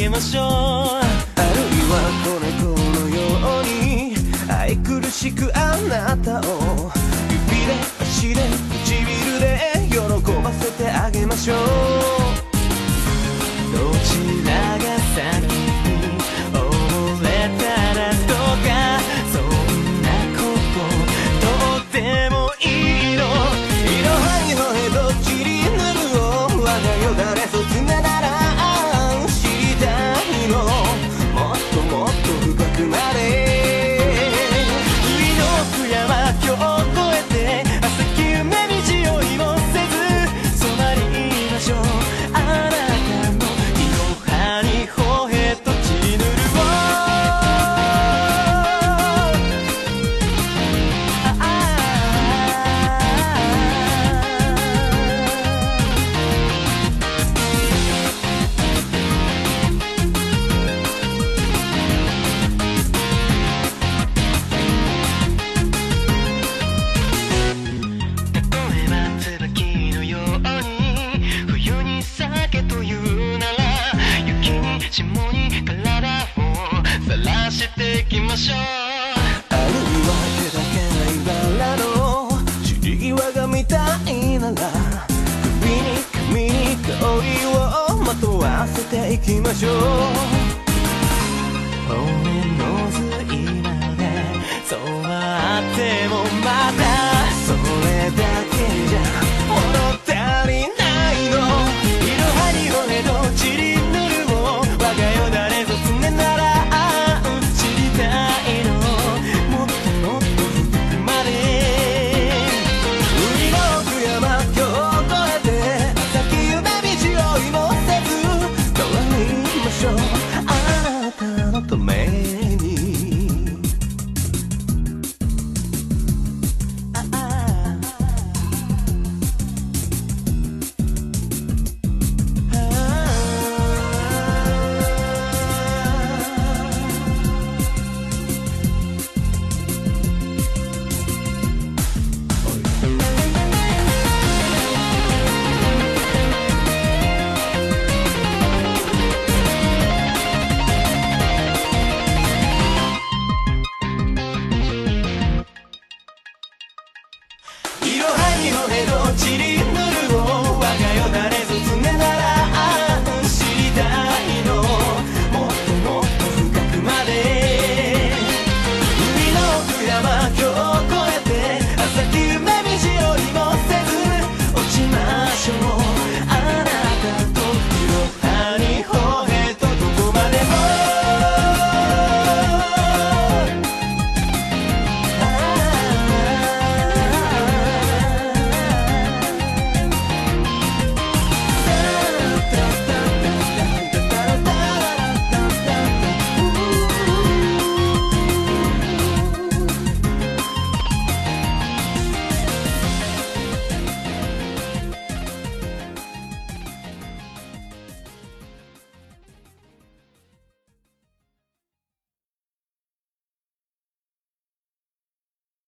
げましょう。あるいは子猫のように愛くるしくあなたを指で足でましょう。あるわけだけないバラの散り際が見たいなら首に髪に香りをまとわせていきましょう。 거칠이